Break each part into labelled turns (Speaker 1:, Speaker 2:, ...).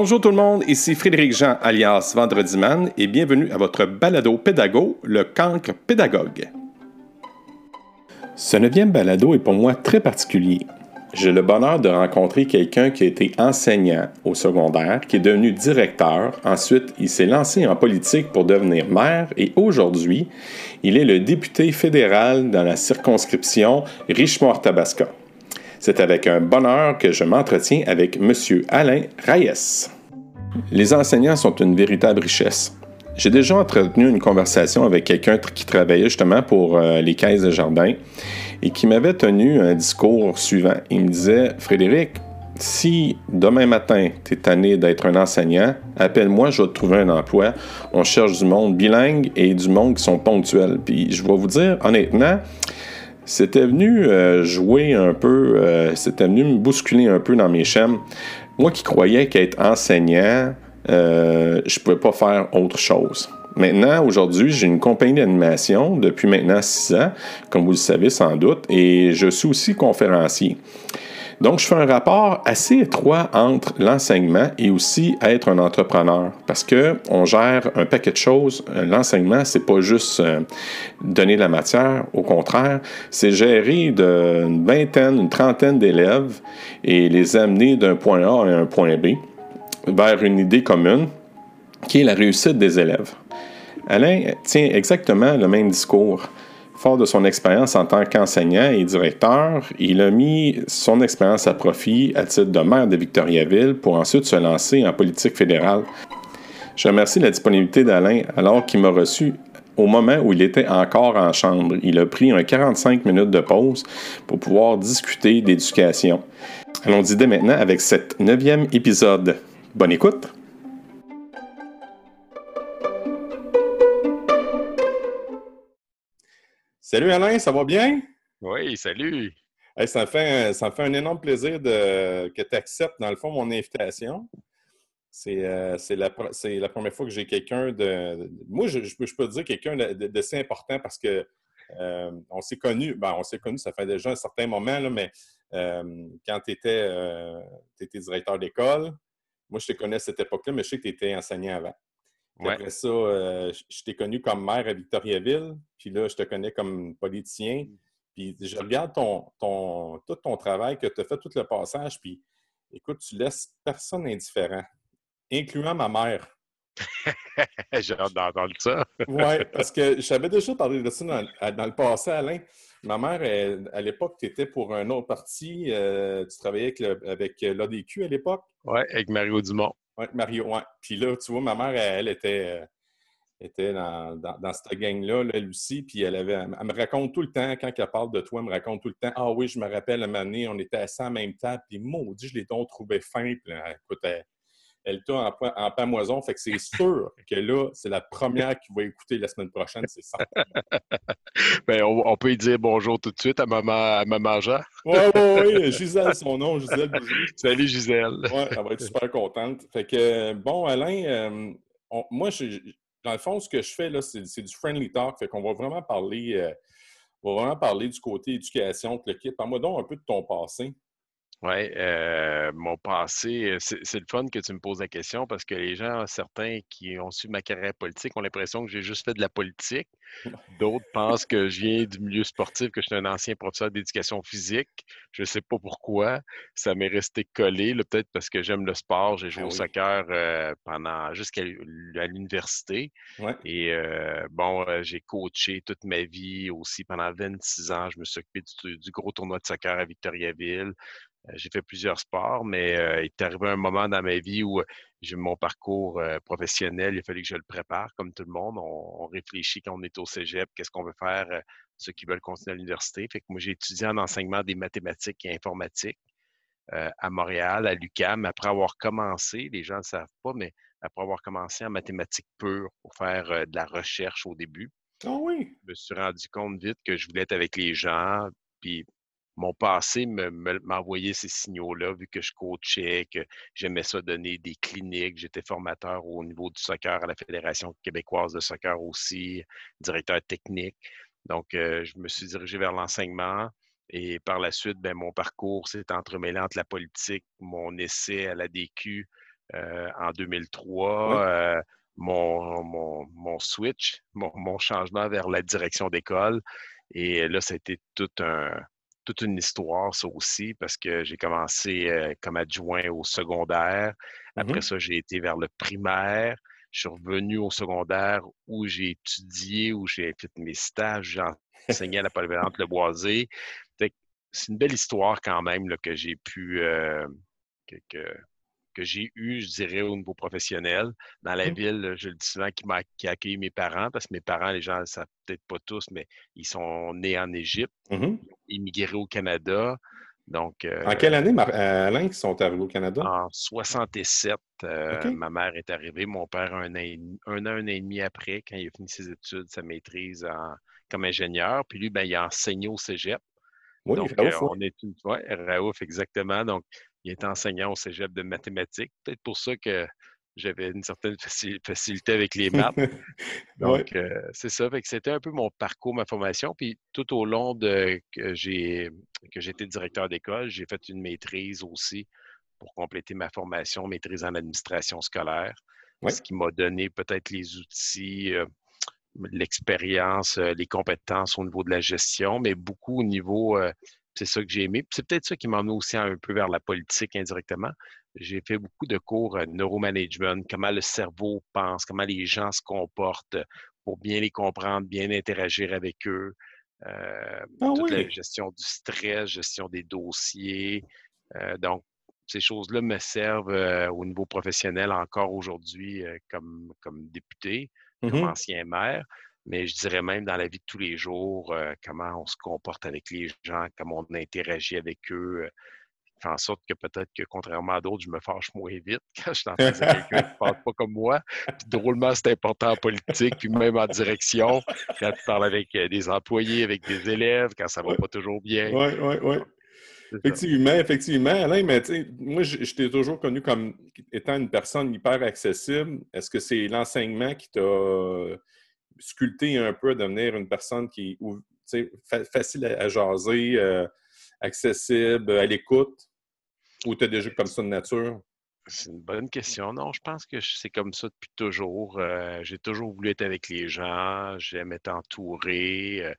Speaker 1: Bonjour tout le monde, ici Frédéric Jean alias Vendredi Man et bienvenue à votre balado pédago, le cancre pédagogue. Ce neuvième balado est pour moi très particulier. J'ai le bonheur de rencontrer quelqu'un qui a été enseignant au secondaire, qui est devenu directeur. Ensuite, il s'est lancé en politique pour devenir maire et aujourd'hui, il est le député fédéral dans la circonscription Richemont-Tabasca. C'est avec un bonheur que je m'entretiens avec M. Alain Reyes. Les enseignants sont une véritable richesse. J'ai déjà entretenu une conversation avec quelqu'un qui travaillait justement pour euh, les caisses de jardin et qui m'avait tenu un discours suivant. Il me disait Frédéric, si demain matin, tu es tanné d'être un enseignant, appelle-moi, je vais te trouver un emploi. On cherche du monde bilingue et du monde qui sont ponctuels. Puis je vais vous dire, honnêtement, c'était venu euh, jouer un peu, euh, c'était venu me bousculer un peu dans mes chaînes. Moi qui croyais qu'être enseignant, euh, je ne pouvais pas faire autre chose. Maintenant, aujourd'hui, j'ai une compagnie d'animation depuis maintenant six ans, comme vous le savez sans doute, et je suis aussi conférencier. Donc, je fais un rapport assez étroit entre l'enseignement et aussi être un entrepreneur parce que on gère un paquet de choses. L'enseignement, c'est pas juste euh, donner la matière, au contraire, c'est gérer une vingtaine, une trentaine d'élèves et les amener d'un point A à un point B vers une idée commune qui est la réussite des élèves. Alain tient exactement le même discours. Fort de son expérience en tant qu'enseignant et directeur, il a mis son expérience à profit à titre de maire de Victoriaville pour ensuite se lancer en politique fédérale. Je remercie la disponibilité d'Alain alors qu'il m'a reçu au moment où il était encore en chambre. Il a pris un 45 minutes de pause pour pouvoir discuter d'éducation. Allons-y dès maintenant avec cet neuvième épisode. Bonne écoute! Salut Alain, ça va bien?
Speaker 2: Oui, salut.
Speaker 1: ça, me fait, ça fait un énorme plaisir de, que tu acceptes, dans le fond, mon invitation. C'est euh, la, la, première fois que j'ai quelqu'un de, Moi, je, je, peux te dire quelqu'un de, si important parce que euh, on s'est connus, ben, on s'est connus, ça fait déjà un certain moment, là, mais euh, quand tu étais, étais, directeur d'école, moi, je te connais à cette époque-là, mais je sais que tu étais enseignant avant. Après ça, euh, je t'ai connu comme maire à Victoriaville, puis là, je te connais comme politicien. Mm. Puis je regarde ton, ton, tout ton travail, que tu as fait tout le passage, puis écoute, tu laisses personne indifférent, incluant ma mère.
Speaker 2: J'ai hâte d'entendre ça.
Speaker 1: oui, parce que j'avais déjà parlé de ça dans, le passé, Alain. Ma mère, à l'époque, tu étais pour un autre parti. Euh, tu travaillais avec l'ADQ à l'époque.
Speaker 2: Oui, avec Mario Dumont.
Speaker 1: Oui, Mario, oui. Puis là, tu vois, ma mère, elle, était, euh, était dans, dans, cette gang-là, là, elle aussi, puis elle, avait, elle me raconte tout le temps, quand elle parle de toi, elle me raconte tout le temps, ah oui, je me rappelle, à un moment donné, on était assis en même temps, puis maudit, je l'ai donc trouvé fin, puis écoute, elle, elle t'a en, en pamoison. Fait que c'est sûr que là, c'est la première qui va écouter la semaine prochaine, c'est ça.
Speaker 2: ben, on, peut y dire bonjour tout de suite à maman, à maman Jean.
Speaker 1: oui, oui, oui. Gisèle, son nom, Gisèle
Speaker 2: Salut, Gisèle.
Speaker 1: Oui, elle va être super contente. Fait que, bon, Alain, euh, moi, dans le fond, ce que je fais, là, c'est, du friendly talk. Fait qu'on va vraiment parler. Euh, on va vraiment parler du côté éducation, le kit. Parle-moi donc un peu de ton passé.
Speaker 2: Oui, euh, mon passé, c'est le fun que tu me poses la question parce que les gens, certains qui ont suivi ma carrière politique, ont l'impression que j'ai juste fait de la politique. D'autres pensent que je viens du milieu sportif, que je suis un ancien professeur d'éducation physique. Je ne sais pas pourquoi. Ça m'est resté collé, peut-être parce que j'aime le sport. J'ai joué ah au soccer pendant jusqu'à l'université. Et bon, j'ai coaché toute ma vie aussi pendant 26 ans. Je me suis occupé du gros tournoi de soccer à Victoriaville. Euh, j'ai fait plusieurs sports, mais euh, il est arrivé un moment dans ma vie où j'ai mon parcours euh, professionnel, il a fallu que je le prépare comme tout le monde. On, réfléchit quand on est au cégep, qu'est-ce qu'on veut faire, ceux qui veulent continuer à l'université. Fait que moi, j'ai étudié en enseignement des mathématiques et informatiques à Montréal, à l'UCAM, après avoir commencé, les gens ne le savent pas, mais après avoir commencé en mathématiques pures pour faire de la recherche au début.
Speaker 1: Ah oui!
Speaker 2: Je me suis rendu compte vite que je voulais être avec les gens, puis mon passé m'envoyait ces signaux-là, vu que je coachais, que j'aimais ça donner des cliniques. J'étais formateur au niveau du soccer à la Fédération québécoise de soccer aussi, directeur technique. Donc, euh, je me suis dirigé vers l'enseignement. Et par la suite, ben, mon parcours s'est entremêlé entre la politique, mon essai à la DQ, en 2003, mon, mon, switch, mon, changement vers la direction d'école. Et là, ça a été tout un, toute une histoire, ça aussi, parce que j'ai commencé comme adjoint au secondaire. Après mmh ça, j'ai été vers le primaire. Je suis revenu au secondaire où j'ai étudié, où j'ai fait mes stages, j'ai enseigné à la polyvalente Le Boisé. C'est une belle histoire quand même là, que j'ai pu, que, que j'ai eu, je dirais, au niveau professionnel. Dans la mmh. ville, je le dis souvent, qui, m'a, qui a accueilli mes parents, parce que mes parents, les gens ne le savent peut-être pas tous, mais ils sont nés en Égypte, mmh immigrés au Canada. Donc,
Speaker 1: en quelle année, euh, Alain, qu'ils sont arrivés au Canada?
Speaker 2: En 67, euh, ma mère est arrivée. Mon père, un an, un an, un an et demi après, quand il a fini ses études, sa maîtrise comme ingénieur. Puis lui, ben, il a enseigné au cégep.
Speaker 1: Oui, Donc, Raouf,
Speaker 2: euh, on est une fois, Raouf, exactement. Donc, il était enseignant au cégep de mathématiques. Peut-être pour ça que j'avais une certaine facilité avec les maths. Donc, euh, c'est ça. c'était un peu mon parcours, ma formation. Puis tout au long de que j'ai que j'étais directeur d'école, j'ai fait une maîtrise aussi pour compléter ma formation, maîtrise en administration scolaire. Ce qui m'a donné peut-être les outils, euh, l'expérience, euh, les compétences au niveau de la gestion, mais beaucoup au niveau c'est ça que j'ai aimé. C'est peut-être ça qui m'a aussi un peu vers la politique indirectement. J'ai fait beaucoup de cours euh, neuromanagement, comment le cerveau pense, comment les gens se comportent pour bien les comprendre, bien interagir avec eux. Euh, ah toute la gestion du stress, gestion des dossiers. Euh, donc, ces choses-là me servent au niveau professionnel encore aujourd'hui comme, comme député, comme mmh ancien maire mais je dirais même dans la vie de tous les jours, euh, comment on se comporte avec les gens, comment on interagit avec eux, euh, fait en sorte que peut-être que contrairement à d'autres, je me fâche moins vite quand je suis en face de quelqu'un qui ne parle pas comme moi. Puis drôlement, c'est important en politique, puis même en direction, quand tu parles avec euh, des employés, avec des élèves, quand ça ne va pas toujours bien.
Speaker 1: Oui, oui, oui. Effectivement, effectivement. Alain, mais moi, je, je t'ai toujours connu comme étant une personne hyper accessible. Est-ce que c'est l'enseignement qui t'a sculpter un peu devenir une personne qui est facile à, jaser, euh, accessible, à l'écoute? Ou tu es déjà comme ça de nature?
Speaker 2: C'est une bonne question. Non, je pense que c'est comme ça depuis toujours. Euh, j'ai toujours voulu être avec les gens, j'aime être entouré.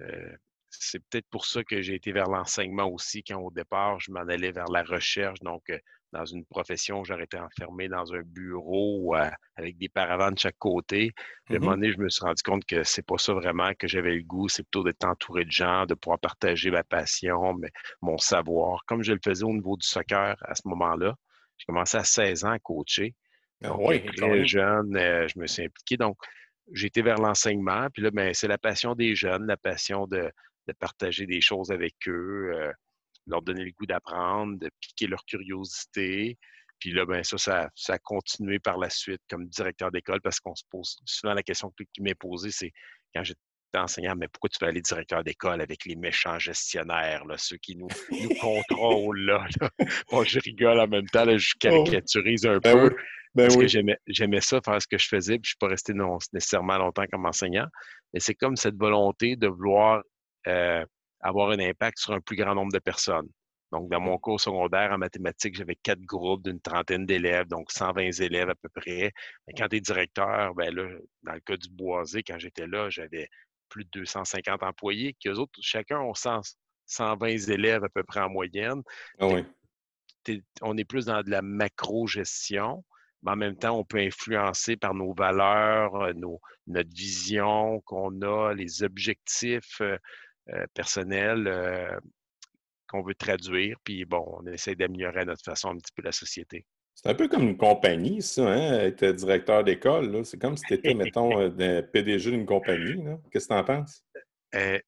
Speaker 2: Euh, c'est peut-être pour ça que j'ai été vers l'enseignement aussi, quand au départ, je m'en allais vers la recherche. Donc, dans une profession, j'aurais été enfermé dans un bureau euh, avec des paravents de chaque côté. À un mm-hmm. moment donné, je me suis rendu compte que c'est pas ça vraiment que j'avais le goût. C'est plutôt d'être entouré de gens, de pouvoir partager ma passion, mais, mon savoir, comme je le faisais au niveau du soccer à ce moment-là. J'ai commencé à 16 ans à coacher.
Speaker 1: Ah oui,
Speaker 2: très jeune, euh, je me suis impliqué. Donc, j'ai été vers l'enseignement. Puis là, ben, c'est la passion des jeunes, la passion de, partager des choses avec eux. Euh, leur donner le goût d'apprendre, de piquer leur curiosité. Puis là, ben ça, ça, a continué par la suite comme directeur d'école parce qu'on se pose souvent la question qui m'est posée, c'est quand j'étais enseignant, mais pourquoi tu veux aller directeur d'école avec les méchants gestionnaires, là, ceux qui nous, nous contrôlent? Là, Bon, je rigole en même temps, là, je oh. caricaturise un ben peu. Ben parce que j'aimais ça, faire ce que je faisais, puis je ne suis pas resté nécessairement longtemps comme enseignant. Mais c'est comme cette volonté de vouloir euh, avoir un impact sur un plus grand nombre de personnes. Donc, dans mon cours secondaire en mathématiques, j'avais quatre groupes d'une trentaine d'élèves, donc 120 élèves à peu près. Mais quand tu es directeur, ben là, dans le cas du Boisé, quand j'étais là, j'avais plus de 250 employés, qui eux autres, chacun ont 120 élèves à peu près en moyenne.
Speaker 1: Ah
Speaker 2: on est plus dans de la macro-gestion, mais en même temps, on peut influencer par nos valeurs, euh, nos, notre vision qu'on a, les objectifs euh, personnel euh, qu'on veut traduire. Puis bon, on essaie d'améliorer à notre façon un petit peu la société.
Speaker 1: C'est un peu comme une compagnie, ça, hein, être directeur d'école. C'est comme si tu étais, mettons, euh, PDG d'une compagnie. Qu'est-ce que tu en penses?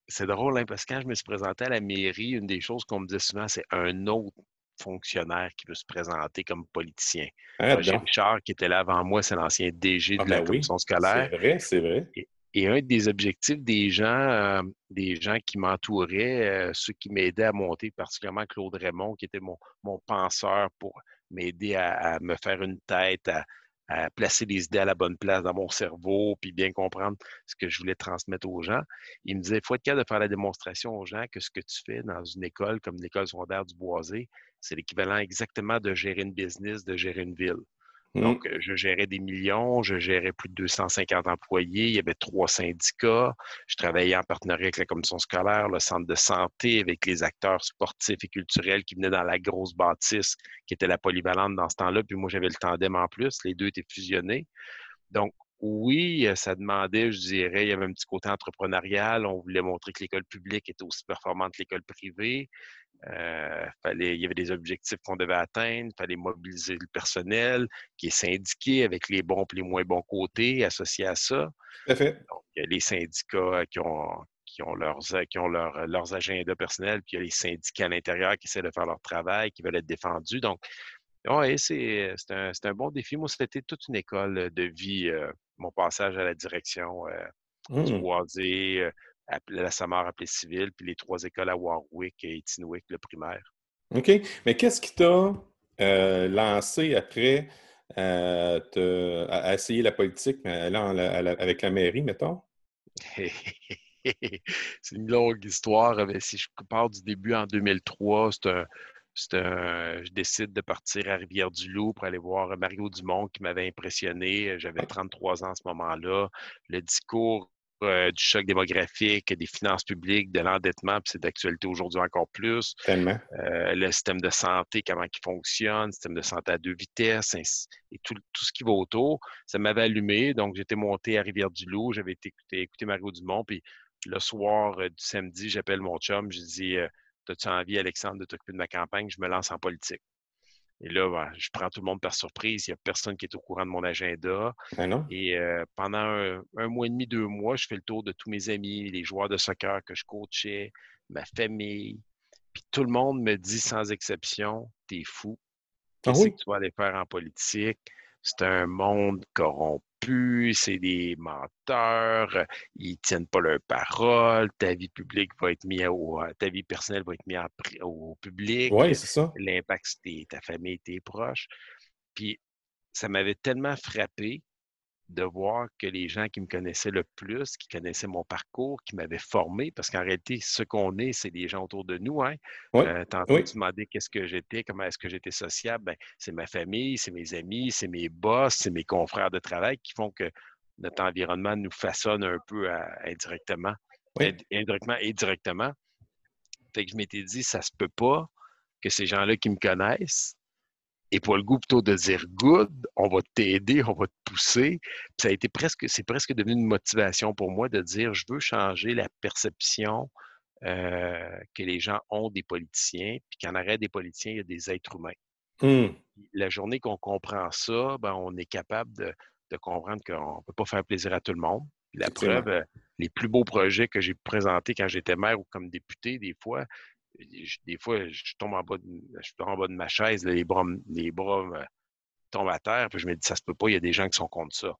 Speaker 2: c'est drôle, hein, parce que quand je me suis présenté à la mairie, une des choses qu'on me disait souvent, c'est un autre fonctionnaire qui veut se présenter comme politicien. Ah, Richard, qui était là avant moi, c'est l'ancien DG de ah, la ben commission scolaire.
Speaker 1: C'est vrai, c'est vrai.
Speaker 2: Et un des objectifs des gens, euh, des gens qui m'entouraient, euh, ceux qui m'aidaient à monter, particulièrement Claude Raymond, qui était mon, mon penseur pour m'aider à, me faire une tête, à, à placer les idées à la bonne place dans mon cerveau, puis bien comprendre ce que je voulais transmettre aux gens. Il me disait, il faut être capable de faire la démonstration aux gens que ce que tu fais dans une école comme l'école secondaire du Boisé, c'est l'équivalent exactement de gérer une business, de gérer une ville. Mmh. Donc, euh, je gérais des millions, je gérais plus de 250 employés, il y avait trois syndicats, je travaillais en partenariat avec la commission scolaire, le centre de santé, avec les acteurs sportifs et culturels qui venaient dans la grosse bâtisse qui était la polyvalente dans ce temps-là, puis moi j'avais le tandem en plus, les deux étaient fusionnés. Donc, oui, euh, ça demandait, je dirais, il y avait un petit côté entrepreneurial. On voulait montrer que l'école publique était aussi performante que l'école privée. Euh, fallait, il y avait des objectifs qu'on devait atteindre. Il fallait mobiliser le personnel qui est syndiqué avec les bons et les moins bons côtés associés à ça. Donc, il y a les syndicats qui ont, qui ont, leurs, qui ont leurs agendas personnels, puis il y a les syndicats à l'intérieur qui essaient de faire leur travail, qui veulent être défendus. Donc, oui, c'est un, un, bon défi. Moi, c'était toute une école de vie, euh, mon passage à la direction euh, du mmh. La Samar appelée civile, puis les trois écoles à Warwick et Tinwick, le primaire.
Speaker 1: OK. Mais qu'est-ce qui t'a euh, lancé après euh, à, essayer la politique avec la mairie, mettons?
Speaker 2: c'est une longue histoire. Si je pars du début en 2003, c'est un, je décide de partir à Rivière-du-Loup pour aller voir Mario Dumont qui m'avait impressionné. J'avais 33 ans à ce moment-là. Le discours euh, du choc démographique, des finances publiques, de l'endettement, puis c'est d'actualité aujourd'hui encore plus.
Speaker 1: Tellement.
Speaker 2: Euh, le système de santé, comment il fonctionne, le système de santé à deux vitesses, et tout, ce qui va autour. Ça m'avait allumé, donc j'étais monté à Rivière-du-Loup, j'avais été écouter, Mario Dumont, puis le soir euh, du samedi, j'appelle mon chum, je dis As-tu envie, Alexandre, de t'occuper de ma campagne? Je me lance en politique. Et là, ben, je prends tout le monde par surprise. Il n'y a personne qui est au courant de mon agenda.
Speaker 1: Ben
Speaker 2: et euh, pendant un, mois et demi, deux mois, je fais le tour de tous mes amis, les joueurs de soccer que je coachais, ma famille. Puis tout le monde me dit sans exception, t'es fou. Ah Qu'est-ce que tu vas aller faire en politique? C'est un monde corrompu c'est des menteurs, ils tiennent pas leur parole, ta vie publique va être mise au, ta vie personnelle va être mise au public.
Speaker 1: Oui, c'est ça.
Speaker 2: L'impact, c'est ta famille, tes proches. Puis ça m'avait tellement frappé de voir que les gens qui me connaissaient le plus, qui connaissaient mon parcours, qui m'avaient formé, parce qu'en réalité, ce qu'on est, c'est les gens autour de nous. Hein? Euh, tantôt, tu demandais qu'est-ce que j'étais, comment est-ce que j'étais sociable. Ben, c'est ma famille, c'est mes amis, c'est mes boss, c'est mes confrères de travail qui font que notre environnement nous façonne un peu indirectement. Indirectement et directement. Fait que je m'étais dit, ça se peut pas que ces gens-là qui me connaissent et pour le goût plutôt de dire good, on va t'aider, on va te pousser. ça a été presque, c'est presque devenu une motivation pour moi de dire je veux changer la perception euh, que les gens ont des politiciens, puis qu'en arrêt des politiciens, il y a des êtres humains.
Speaker 1: Mmh.
Speaker 2: La journée qu'on comprend ça, ben, on est capable de, comprendre qu'on ne peut pas faire plaisir à tout le monde. La preuve, euh, les plus beaux projets que j'ai présentés quand j'étais maire ou comme député, des fois, des fois, je tombe en bas de, je en bas de ma chaise, les bras, les bras me tombent à terre, puis je me dis, ça se peut pas, il y a des gens qui sont contre ça.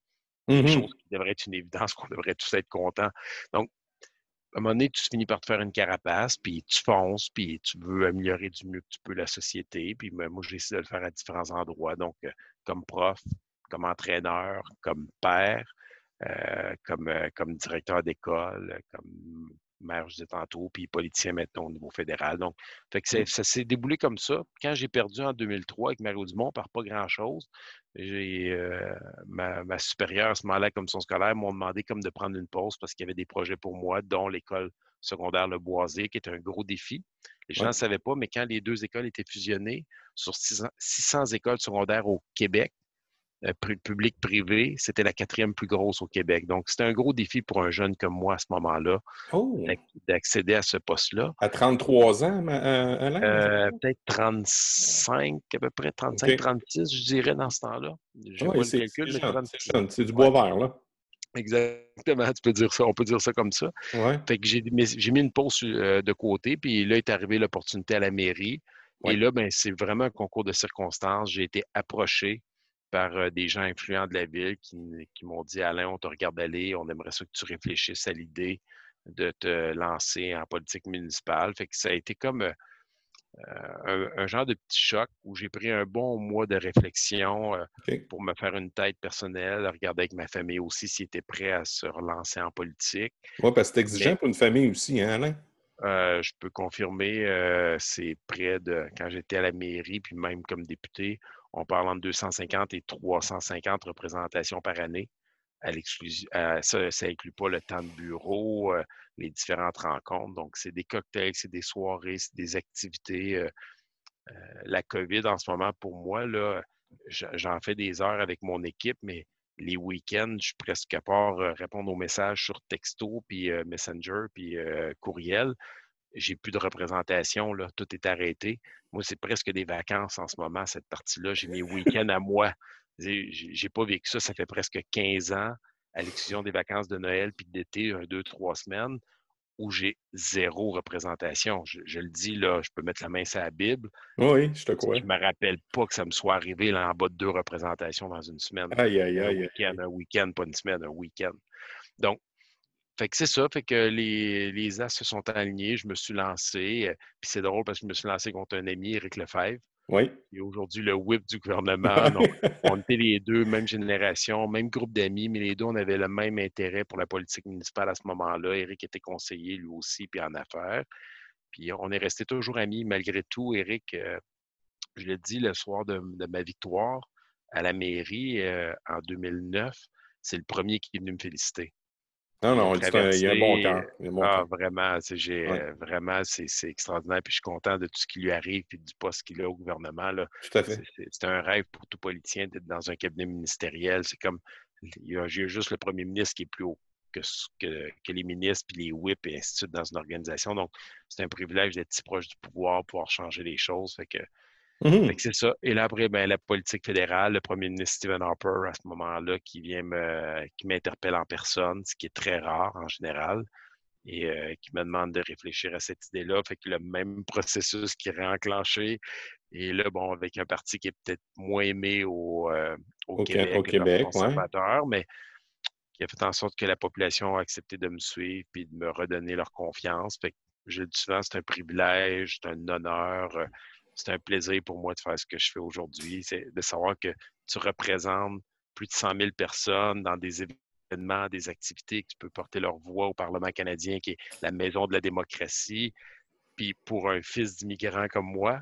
Speaker 2: Quelque mmh chose qui devrait être une évidence, qu'on devrait tous être contents. Donc, à un moment donné, tu finis par te faire une carapace, puis tu fonces, puis tu veux améliorer du mieux que tu peux la société. Puis ben, moi, j'essaie de le faire à différents endroits. Donc, euh, comme prof, comme entraîneur, comme père, euh, comme, euh, comme directeur d'école, comme maire, je disais tantôt, puis politicien maintenant au niveau fédéral. Donc, fait que mmh. ça s'est déboulé comme ça. Quand j'ai perdu en 2003 avec Mario Dumont par pas grand-chose, j'ai euh, ma, supérieure à ce moment-là, comme son scolaire, m'ont demandé comme de prendre une pause parce qu'il y avait des projets pour moi, dont l'école secondaire Le Boisé, qui est un gros défi. Les gens ne savaient pas, mais quand les deux écoles étaient fusionnées sur 600 écoles secondaires au Québec, euh, public-privé, c'était la quatrième plus grosse au Québec. Donc, c'était un gros défi pour un jeune comme moi à ce moment-là
Speaker 1: oh!
Speaker 2: d'accéder à ce poste-là.
Speaker 1: À 33 ans, euh, Alain?
Speaker 2: Euh, peut-être 35, à peu près 35, 36, je dirais, dans ce temps-là.
Speaker 1: C'est C'est du bois vert, là.
Speaker 2: Exactement, tu peux dire ça, on peut dire ça comme ça. Fait que j'ai mis une pause de côté, puis là est arrivée l'opportunité à la mairie. Et là, ben, c'est vraiment un concours de circonstances. J'ai été approché par des gens influents de la ville qui, m'ont dit Alain, on te regarde aller, on aimerait ça que tu réfléchisses à l'idée de te lancer en politique municipale. Fait que ça a été comme un, genre de petit choc où j'ai pris un bon mois de réflexion pour me faire une tête personnelle, regarder avec ma famille aussi s'ils étaient prêts à se relancer en politique.
Speaker 1: Oui, parce que c'est exigeant pour une famille aussi, hein, Alain?
Speaker 2: je peux confirmer, c'est près de quand j'étais à la mairie, puis même comme député, on parle entre 250 et 350 représentations par année. Ça, ça inclut pas le temps de bureau, les différentes rencontres. Donc, c'est des cocktails, c'est des soirées, c'est des activités. la COVID, en ce moment, pour moi, j'en fais des heures avec mon équipe, mais les week-ends, je suis presque à part répondre aux messages sur texto, puis Messenger, puis courriel. J'ai plus de représentation, là, tout est arrêté. Moi, c'est presque des vacances en ce moment, cette partie-là. J'ai mes week-ends à moi. J'ai pas vécu ça, ça fait presque 15 ans, à l'exclusion des vacances de Noël puis d'été, un, deux, trois semaines, où j'ai zéro représentation. Je, le dis, là, je peux mettre la main sur la Bible.
Speaker 1: Oui, je te crois.
Speaker 2: Je me rappelle pas que ça me soit arrivé là, en bas de deux représentations dans une semaine.
Speaker 1: Aïe, aïe, aïe.
Speaker 2: Un week-end, un week-end, pas une semaine, un week-end. Donc, fait que c'est ça, fait que les, les as se sont alignés, je me suis lancé. Euh, puis c'est drôle parce que je me suis lancé contre un ami, Éric Lefebvre.
Speaker 1: Oui.
Speaker 2: Et aujourd'hui le whip du gouvernement. on était les deux, même génération, même groupe d'amis, mais les deux, on avait le même intérêt pour la politique municipale à ce moment-là. Éric était conseiller lui aussi, puis en affaires. Puis on est resté toujours amis malgré tout. Éric, euh, je l'ai dit le soir de, ma victoire à la mairie euh, en 2009, c'est le premier qui est venu me féliciter.
Speaker 1: Non, non, il y a un bon cœur.
Speaker 2: Ah, vraiment, j'ai, euh, vraiment, c'est, extraordinaire. Puis je suis content de tout ce qui lui arrive et du poste qu'il a au gouvernement. Là.
Speaker 1: Tout à fait.
Speaker 2: C'est, un rêve pour tout politicien d'être dans un cabinet ministériel. C'est comme, il y a, juste le premier ministre qui est plus haut que, que, que les ministres, puis les whips et ainsi de suite dans une organisation. Donc, c'est un privilège d'être si proche du pouvoir, pouvoir changer les choses. Fait que Mmh c'est ça. Et là, après, ben, la politique fédérale, le premier ministre Stephen Harper, à ce moment-là, qui vient me, qui m'interpelle en personne, ce qui est très rare en général, et euh, qui me demande de réfléchir à cette idée-là. Fait que le même processus qui est réenclenché. Et là, bon, avec un parti qui est peut-être moins aimé au, euh, au, Québec,
Speaker 1: au Québec
Speaker 2: mais qui a fait en sorte que la population a accepté de me suivre et de me redonner leur confiance. Fait que je le dis souvent, c'est un privilège, c'est un honneur euh, c'est un plaisir pour moi de faire ce que je fais aujourd'hui. C'est de savoir que tu représentes plus de 100 000 personnes dans des événements, des activités, que tu peux porter leur voix au Parlement canadien, qui est la maison de la démocratie. Puis pour un fils d'immigrant comme moi,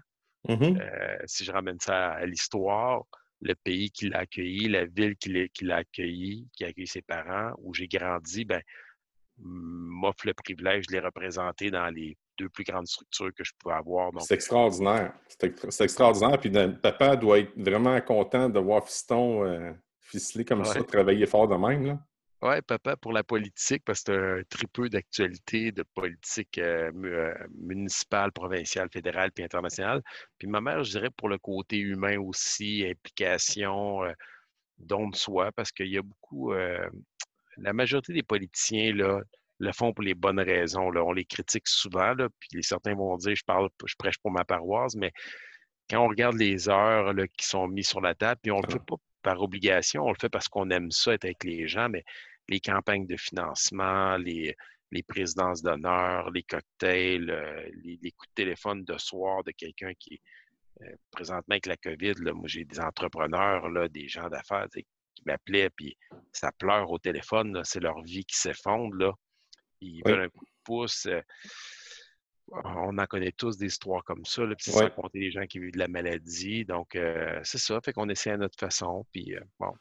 Speaker 1: mmh
Speaker 2: euh, si je ramène ça à, l'histoire, le pays qui l'a accueilli, la ville qui l'a accueilli, qui a accueilli ses parents, où j'ai grandi, ben, m'offre le privilège de les représenter dans les deux plus grandes structures que je pouvais avoir.
Speaker 1: C'est extraordinaire. C'est extraordinaire. Puis papa doit être vraiment content de voir Fiston euh, ficelé comme ça, travailler fort de même.
Speaker 2: Oui, papa, pour la politique, parce que c'est un tripeux d'actualité de politique euh, euh, municipale, provinciale, fédérale puis internationale. Puis ma mère, je dirais, pour le côté humain aussi, implication, don de soi, parce qu'il y a beaucoup. la majorité des politiciens, là, le font pour les bonnes raisons. Là. On les critique souvent, là, puis certains vont dire je parle, je prêche pour ma paroisse, mais quand on regarde les heures là, qui sont mises sur la table, puis on ne le fait pas par obligation, on le fait parce qu'on aime ça être avec les gens, mais les campagnes de financement, les, les présidences d'honneur, les cocktails, euh, les, coups de téléphone de soir de quelqu'un qui est euh, présentement avec la COVID, là, moi j'ai des entrepreneurs, là, des gens d'affaires qui m'appelaient, puis ça pleure au téléphone, c'est leur vie qui s'effondre. Ils veulent un coup de pouce. Euh, on en connaît tous des histoires comme ça, là, puis sans compter les gens qui vivent de la maladie. Donc, euh, c'est ça. Fait qu'on essaie à notre façon. Puis, euh, bon,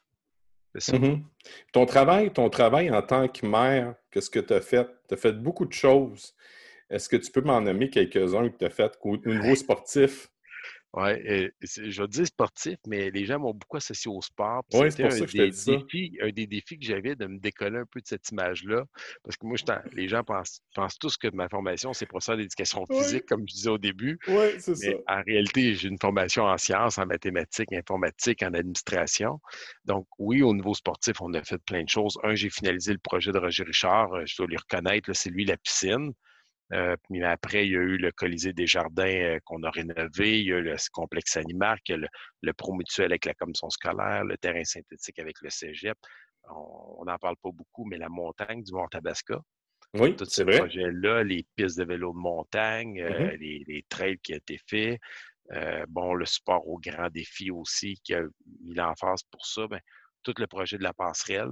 Speaker 1: c'est ça. Mm-hmm. Ton travail, ton travail en tant que mère, qu'est-ce que tu as fait? Tu as fait beaucoup de choses. Est-ce que tu peux m'en nommer quelques-uns que tu as fait au niveau sportif?
Speaker 2: Oui, je vais dire sportif, mais les gens m'ont beaucoup associé au sport.
Speaker 1: Je
Speaker 2: te défis, Un des défis que j'avais de me décoller un peu de cette image-là, parce que moi, les gens pensent, pensent tous que ma formation, c'est pour ça d'éducation physique, comme je disais au début.
Speaker 1: Oui, c'est ça.
Speaker 2: En réalité, j'ai une formation en sciences, en mathématiques, informatique, en administration. Donc, oui, au niveau sportif, on a fait plein de choses. Un, j'ai finalisé le projet de Roger Richard, euh, je dois lui reconnaître, c'est lui la piscine. Euh, puis après, il y a eu le Colisée des Jardins euh, qu'on a rénové, il y a eu le complexe Animark, il y a le, le Promutuel avec la commission scolaire, le terrain synthétique avec le Cégep. On n'en parle pas beaucoup, mais la montagne du Mont-Tabasca.
Speaker 1: Oui, Tous ces
Speaker 2: projets-là, les pistes de vélo de montagne, euh, mm-hmm. les, trails qui ont été faits, euh, bon, le sport au grand défi aussi, qui a mis l'emphase pour ça, ben, tout le projet de la passerelle.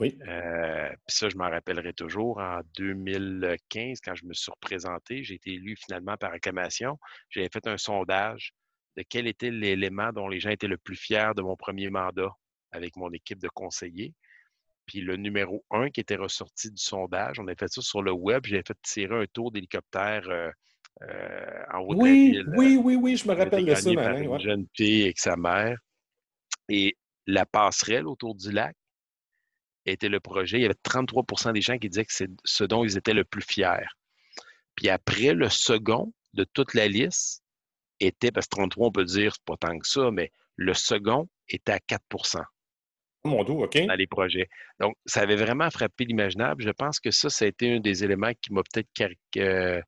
Speaker 1: Oui.
Speaker 2: Euh, puis ça, je m'en rappellerai toujours. En 2015, quand je me suis représenté, j'ai été élu finalement par acclamation. J'avais fait un sondage de quel était l'élément dont les gens étaient le plus fiers de mon premier mandat avec mon équipe de conseillers. Puis le numéro un qui était ressorti du sondage, on a fait ça sur le web. J'avais fait tirer un tour d'hélicoptère euh, euh, en haut
Speaker 1: oui,
Speaker 2: de la ville.
Speaker 1: Oui, oui, oui, je me rappelle de ça,
Speaker 2: par une jeune fille avec sa mère. Et la passerelle autour du lac était le projet. Il y avait 33% des gens qui disaient que c'est ce dont ils étaient le plus fiers. Puis après, le second de toute la liste était, parce que 33, on peut dire, c'est pas tant que ça, mais le second était à 4
Speaker 1: mon dos, OK.
Speaker 2: Dans les projets. Donc, ça avait vraiment frappé l'imaginable. Je pense que ça, ça a été un des éléments qui m'a peut-être euh,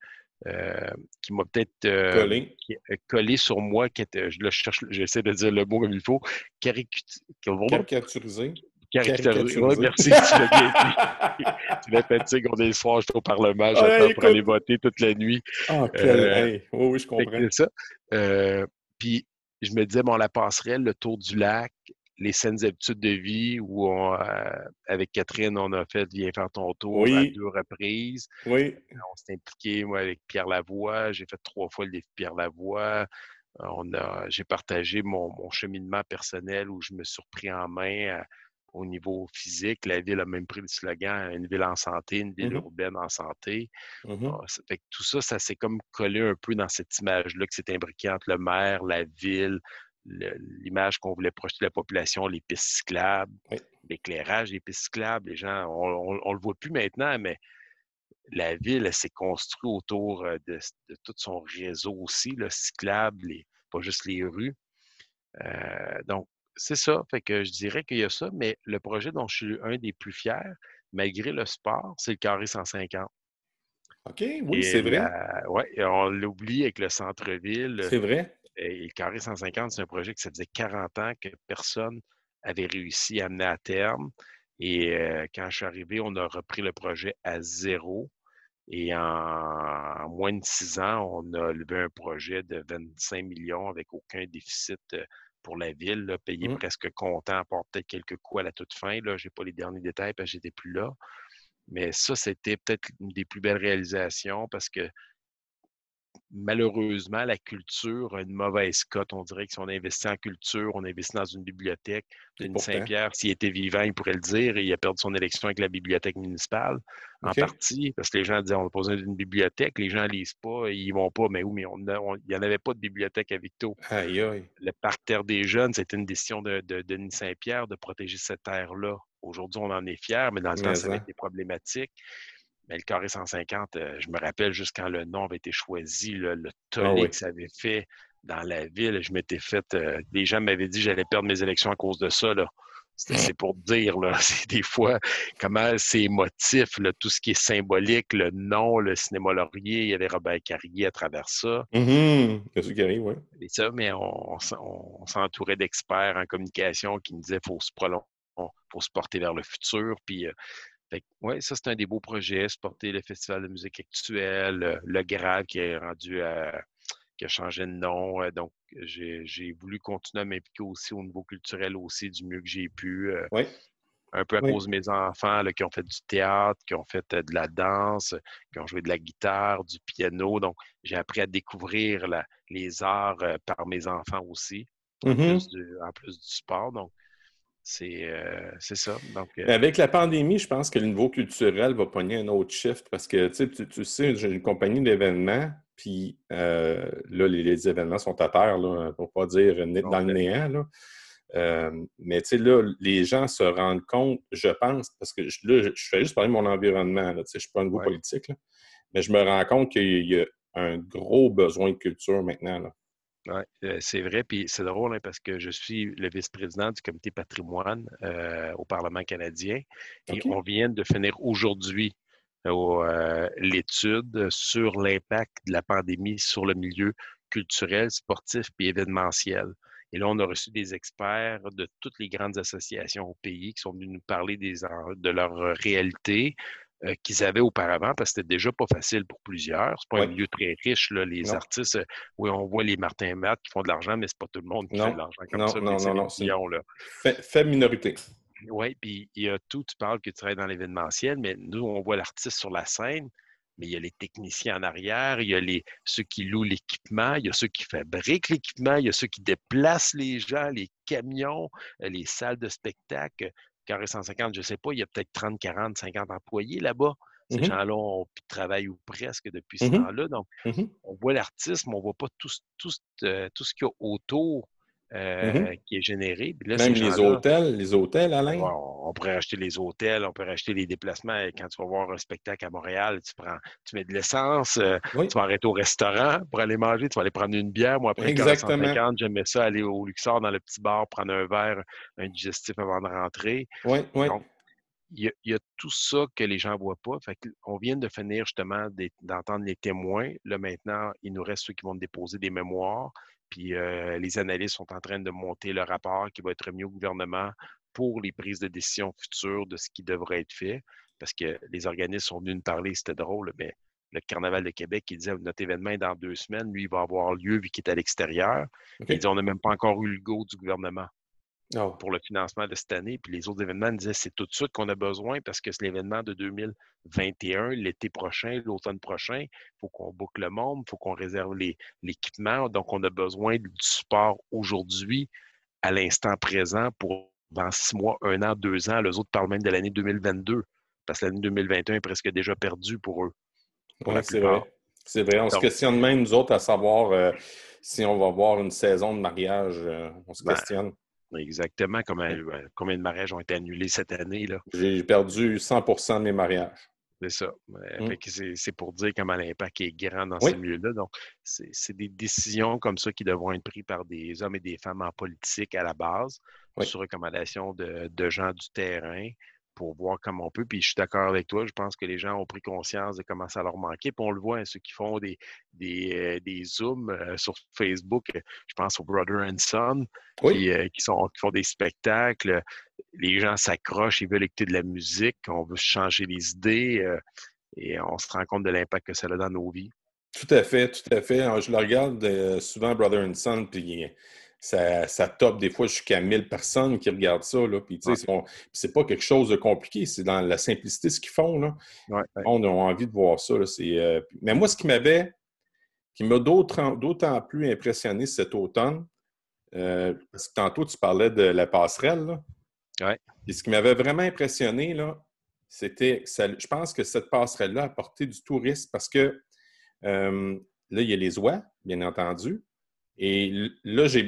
Speaker 2: euh, qui m'a peut-être
Speaker 1: euh,
Speaker 2: collé. sur moi, qui était, je cherche, j'essaie de dire le mot comme il faut,
Speaker 1: caricaturisé.
Speaker 2: Caricaturisé. Oui, merci. tu l'as fait, tu sais, on est le soir, je suis au Parlement, j'attends pour aller voter toute la nuit.
Speaker 1: Ah, quel... oui, oui, je comprends.
Speaker 2: C'est ça. puis, je me disais, bon, la passerelle, le tour du lac, les saines habitudes de vie où euh, avec Catherine, on a fait Viens faire ton tour à deux reprises.
Speaker 1: Oui.
Speaker 2: On s'est impliqué, moi, avec Pierre Lavoie. J'ai fait trois fois le défi Pierre Lavoie. On a, j'ai partagé mon, cheminement personnel où je me suis repris en main euh, au niveau physique. La ville a même pris le slogan une ville en santé, une ville mmh urbaine en santé. Mmh ah, fait tout ça, ça s'est comme collé un peu dans cette image-là que c'est imbriqué entre le maire, la ville, l'image qu'on voulait projeter de la population, les pistes cyclables, l'éclairage des pistes cyclables. Les gens, on ne le voit plus maintenant, mais la ville, s'est construite autour euh, de, tout son réseau aussi, le cyclable, pas juste les rues. Euh, donc, c'est ça. Fait que je dirais qu'il y a ça, mais le projet dont je suis un des plus fiers, malgré le sport, c'est le carré 150.
Speaker 1: OK, oui, c'est vrai.
Speaker 2: Oui, on l'oublie avec le centre-ville.
Speaker 1: C'est vrai.
Speaker 2: Et le Carré 150, c'est un projet que ça faisait 40 ans que personne avait réussi à mener à terme. Et euh, quand je suis arrivé, on a repris le projet à zéro. Et en, moins de six ans, on a levé un projet de 25 millions avec aucun déficit euh, pour la ville, payé mmh. presque comptant, peut-être quelques coûts à la toute fin. Je n'ai pas les derniers détails parce que j'étais plus là. Mais ça, c'était peut-être une des plus belles réalisations parce que malheureusement, la culture a une mauvaise cote. On dirait que si on investit en culture, on investit dans une bibliothèque. Denis Saint-Pierre, s'il était vivant, il pourrait le dire. il a perdu son élection avec la bibliothèque municipale, en partie, parce que les gens disaient on a besoin d'une bibliothèque. Les gens ne lisent pas, ils vont pas. Mais où mais il n'y en avait pas de bibliothèque à Victo. Le parc Terre des Jeunes, c'était une décision de, Denis Saint-Pierre de protéger cette terre-là. Aujourd'hui, on en est fiers, mais dans le temps, ça avait été problématique. Mais le carré 150, euh, je me rappelle juste quand le nom avait été choisi, le ah tollé que ça avait fait dans la ville. Je m'étais fait. Euh, les gens m'avaient dit que j'allais perdre mes élections à cause de ça. Là. C'est pour dire, là, c'est des fois comment c'est émotif, tout ce qui est symbolique, le nom, le cinéma Laurier, il y avait Robert Carrier à travers ça.
Speaker 1: Mm -hmm. oui.
Speaker 2: Et ça, mais on, s'entourait d'experts en communication qui nous disaient qu'il faut se prolonger, faut se porter vers le futur. Puis euh, oui, ça, c'est un des beaux projets, supporter le Festival de musique actuelle, euh, le Grave qui est rendu à, qui a changé de nom. Euh, donc, j'ai voulu continuer à m'impliquer aussi au niveau culturel aussi du mieux que j'ai pu. Euh,
Speaker 1: oui.
Speaker 2: Un peu à cause de mes enfants qui ont fait du théâtre, qui ont fait de la danse, qui ont joué de la guitare, du piano. Donc, j'ai appris à découvrir les arts par mes enfants aussi, en, mmh plus du, en, plus du, sport. Donc, euh, c'est ça. Donc, euh
Speaker 1: Avec la pandémie, je pense que le niveau culturel va pogner un autre shift parce que tu, tu sais, j'ai une compagnie d'événements, puis euh, là, les, événements sont à terre, là, pour pas dire dans le néant. Là. mais tu sais, là, les gens se rendent compte, je pense, parce que là, je, fais juste parler de mon environnement, là, je ne suis pas un niveau politique, mais je me rends compte qu'il y a un gros besoin de culture maintenant. Là.
Speaker 2: Euh, c'est vrai. Puis c'est drôle hein, parce que je suis le vice-président du comité patrimoine euh, au Parlement canadien et on vient de finir aujourd'hui euh, l'étude sur l'impact de la pandémie sur le milieu culturel, sportif et événementiel. Et là, on a reçu des experts de toutes les grandes associations au pays qui sont venus nous parler des, de leur réalité, euh, qu'ils avaient auparavant, parce que c'était déjà pas facile pour plusieurs. C'est pas un milieu très riche, là, les artistes. Oui, on voit les Martin Matt qui font de l'argent, mais c'est pas tout le monde qui fait de l'argent comme ça.
Speaker 1: Non, non, non, Fait, minorité.
Speaker 2: Oui, puis il y a tout, tu parles que tu travailles dans l'événementiel, mais nous, on voit l'artiste sur la scène, mais il y a les techniciens en arrière, il y a les, ceux qui louent l'équipement, il y a ceux qui fabriquent l'équipement, il y a ceux qui déplacent les gens, les camions, euh, les salles de spectacle. Carré 150, je ne sais pas, il y a peut-être 30, 40, 50 employés là-bas. Ces mmh gens-là ont travaillent ou presque depuis ce mmh temps-là. Donc, mmh on voit l'artiste, mais on ne voit pas tout, tout, euh, tout ce qu'il y a autour Mmh euh, qui est généré.
Speaker 1: Même les hôtels, les hôtels, Alain?
Speaker 2: on pourrait acheter les hôtels, on peut acheter les déplacements. Quand tu vas voir un spectacle à Montréal, tu prends, tu mets de l'essence, euh, tu vas arrêter au restaurant pour aller manger, tu vas aller prendre une bière. Moi, après 150, j'aimais ça, aller au Luxor dans le petit bar, prendre un verre, un digestif avant de rentrer.
Speaker 1: Oui, oui.
Speaker 2: il y, a, tout ça que les gens ne voient pas. Fait on vient de finir justement d'entendre les témoins. Là, maintenant, il nous reste ceux qui vont déposer des mémoires. Puis euh, les analystes sont en train de monter le rapport qui va être remis au gouvernement pour les prises de décision futures de ce qui devrait être fait. Parce que les organismes sont venus nous parler, c'était drôle, mais le Carnaval de Québec, il disait notre événement est dans deux semaines, lui, il va avoir lieu vu qu'il est à l'extérieur. Il dit on n'a même pas encore eu le go du gouvernement. Oh. pour le financement de cette année. Puis les autres événements disaient c'est tout de suite qu'on a besoin parce que c'est l'événement de 2021, l'été prochain, l'automne prochain. Il faut qu'on boucle le monde, il faut qu'on réserve l'équipement. Donc, on a besoin du support aujourd'hui, à l'instant présent, pour dans six mois, un an, deux ans. Les autres parlent même de l'année 2022 parce que l'année 2021 est presque déjà perdue pour eux.
Speaker 1: c'est vrai. C'est vrai. On se questionne même, nous autres, à savoir euh, si on va avoir une saison de mariage. Euh, on se ben, questionne.
Speaker 2: Exactement. Euh, combien de mariages ont été annulés cette année?
Speaker 1: J'ai perdu 100% de mes mariages.
Speaker 2: C'est ça. Mmh. C'est pour dire comment l'impact est grand dans ces milieux-là. Donc, c'est des décisions comme ça qui devront être prises par des hommes et des femmes en politique à la base, sur recommandation de, de gens du terrain pour voir comment on peut. Puis je suis d'accord avec toi, je pense que les gens ont pris conscience de comment ça leur manquait. Puis on le voit, hein, ceux qui font des, des, euh, Zooms euh, sur Facebook, euh, je pense au Brother and Son, qui, sont, qui font des spectacles. Les gens s'accrochent, ils veulent écouter de la musique, on veut changer les idées et on se rend compte de l'impact que ça a dans nos vies.
Speaker 1: Tout à fait, tout à fait. je le regarde souvent, Brother and Son, puis ça, ça top des fois jusqu'à 1000 personnes qui regardent ça. Là. Puis, tu sais, c'est pas quelque chose de compliqué, c'est dans la simplicité ce qu'ils font. Là. On a envie de voir ça. Là. Euh, mais moi, ce qui m'avait, qui m'a d'autant plus impressionné cet automne, euh, parce que tantôt, tu parlais de la passerelle.
Speaker 2: Là.
Speaker 1: Et ce qui m'avait vraiment impressionné, là, c'était, je pense que cette passerelle-là a apporté du tourisme parce que euh, là, il y a les oies, bien entendu. Et là, je,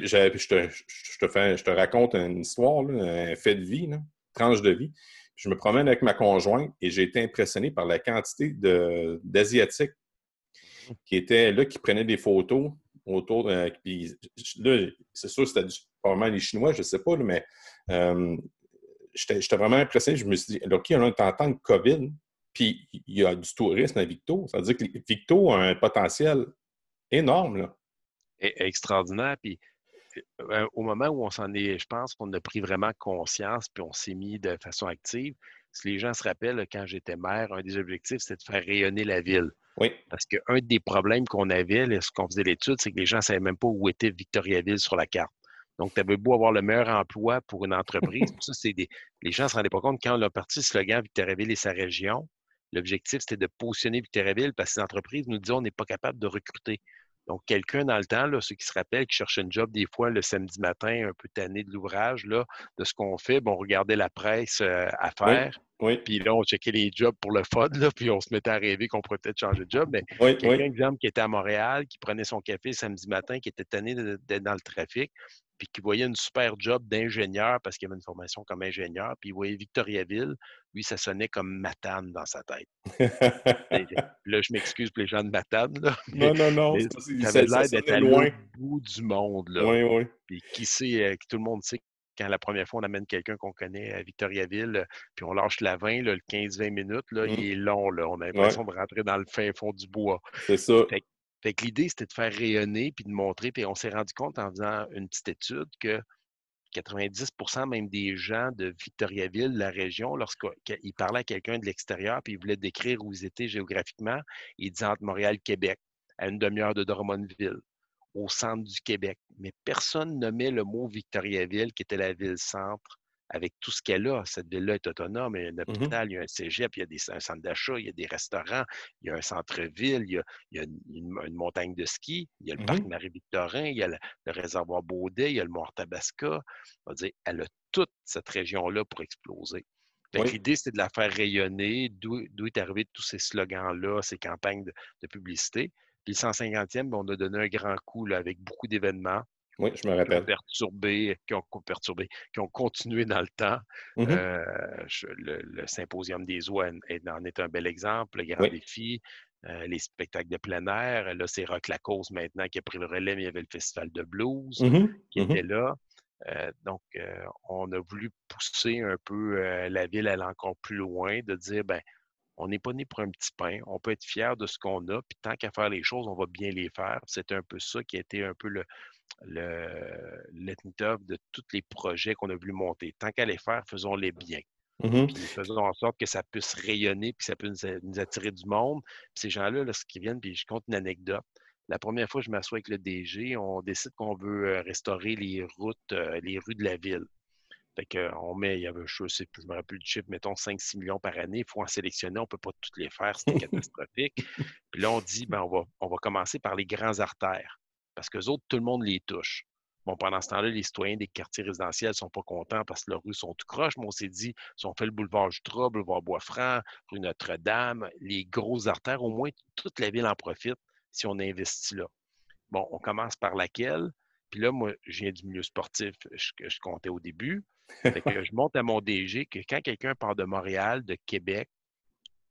Speaker 1: te, raconte une histoire, un fait de vie, une tranche de vie. Je me promène avec ma conjointe et j'ai été impressionné par la quantité d'Asiatiques qui étaient là, qui prenaient des photos autour. De, là, c'est sûr, c'était probablement les Chinois, je ne sais pas, mais euh, j'étais vraiment impressionné. Je me suis dit, OK, on est en temps de COVID, puis il y a du tourisme à Victo. Ça veut dire que Victo a un potentiel énorme. Là
Speaker 2: extraordinaire. Puis euh, au moment où on s'en est, je pense qu'on a pris vraiment conscience, puis on s'est mis de façon active. Si les gens se rappellent, quand j'étais maire, un des objectifs, c'était de faire rayonner la ville.
Speaker 1: Oui.
Speaker 2: Parce qu'un des problèmes qu'on avait, lorsqu'on faisait l'étude, c'est que les gens ne savaient même pas où était Victoriaville sur la carte. Donc, tu avais beau avoir le meilleur emploi pour une entreprise. ça, c'est des... Les gens ne se rendaient pas compte quand on a parti le slogan Victoriaville et sa région. L'objectif, c'était de positionner Victoriaville parce que les entreprises nous disaient on n'est pas capable de recruter. Donc, quelqu'un dans le temps, là, ceux qui se rappellent, qui cherchaient un job des fois le samedi matin, un peu tanné de l'ouvrage, là, de ce qu'on fait, bon, on regardait la presse euh, à faire.
Speaker 1: Oui,
Speaker 2: Puis là, on checkait les jobs pour le FOD, là, puis on se mettait à rêver qu'on pourrait peut-être changer de job. Mais quelqu'un, exemple, qui était à Montréal, qui prenait son café samedi matin, qui était tanné d'être dans le trafic, puis qui voyait une super job d'ingénieur parce qu'il avait une formation comme ingénieur, puis il voyait Victoriaville, lui, ça sonnait comme Matane dans sa tête. là, je m'excuse pour les gens de Matane, là,
Speaker 1: non, non, non.
Speaker 2: Ça avait l'air d'être à l'autre bout du monde. Là.
Speaker 1: Oui, oui.
Speaker 2: Puis qui sait, euh, tout le monde sait quand la première fois on amène quelqu'un qu'on connaît à Victoriaville, puis on lâche la 20, le 15-20 minutes, là, il mmh. est long. Là. On a l'impression de rentrer dans le fin fond du bois.
Speaker 1: C'est ça.
Speaker 2: Fait que l'idée, c'était de faire rayonner puis de montrer. Puis on s'est rendu compte en faisant une petite étude que 90% même des gens de Victoriaville, la région, lorsqu'ils parlaient à quelqu'un de l'extérieur, puis ils voulaient décrire où ils étaient géographiquement, ils disaient entre Montréal et Québec, à une demi-heure de Drummondville, au centre du Québec. Mais personne nommait le mot Victoriaville, qui était la ville-centre avec tout ce qu'elle a. Cette ville-là est autonome. Il y a un mmh hôpital, il y a un cégep, il y a des, un centre d'achat, il y a des restaurants, il y a un centre-ville, il y a, une, montagne de ski, il y a le mmh parc Marie-Victorin, il y a le, réservoir Baudet, il y a le Mont Tabasca. On va dire, elle a toute cette région-là pour exploser. L'idée, c'est de la faire rayonner, d'où est arrivé tous ces slogans-là, ces campagnes de, publicité. Puis le 150e, ben, on a donné un grand coup là, avec beaucoup d'événements.
Speaker 1: Oui, je me rappelle.
Speaker 2: Qui ont perturbé, qui ont, perturbé, qui ont continué dans le temps. Mmh euh, le, Symposium des eaux en est un bel exemple, le Grand Défi, euh, les spectacles de plein air. Là, c'est Rock Lacoste maintenant qui a pris le relais, mais il y avait le Festival de blues mmh qui mmh était là. Euh, donc, on a voulu pousser un peu la ville à aller encore plus loin, de dire, ben, on n'est pas né pour un petit pain. On peut être fier de ce qu'on a, puis tant qu'à faire les choses, on va bien les faire. C'est un peu ça qui a été un peu le, le de tous les projets qu'on a voulu monter. Tant qu'à les faire, faisons-les bien. Mmh faisons en sorte que ça puisse rayonner, puis que ça puisse nous attirer du monde. Puis ces gens-là, lorsqu'ils viennent, puis je compte une anecdote. La première fois que je m'assois avec le DG, on décide qu'on veut euh, restaurer les routes, euh, les rues de la ville. Fait qu'on met, il y avait, je sais plus, je me rappelle du chiffre, mettons 5-6 millions par année. Il faut en sélectionner, on ne peut pas toutes les faire, c'est catastrophique. Puis là, on dit, ben, on, va, on va commencer par les grands artères parce que autres, tout le monde les touche. Bon, pendant ce temps-là, les citoyens des quartiers résidentiels ne sont pas contents parce que leurs rues sont tout croches. Mais on s'est dit, si on fait le boulevard Jutra, boulevard Bois-Franc, rue Notre-Dame, les grosses artères, au moins toute la ville en profite si on investit là. Bon, on commence par laquelle? Puis là, moi, je viens du milieu sportif que je comptais au début. Fait que je monte à mon DG que quand quelqu'un part de Montréal, de Québec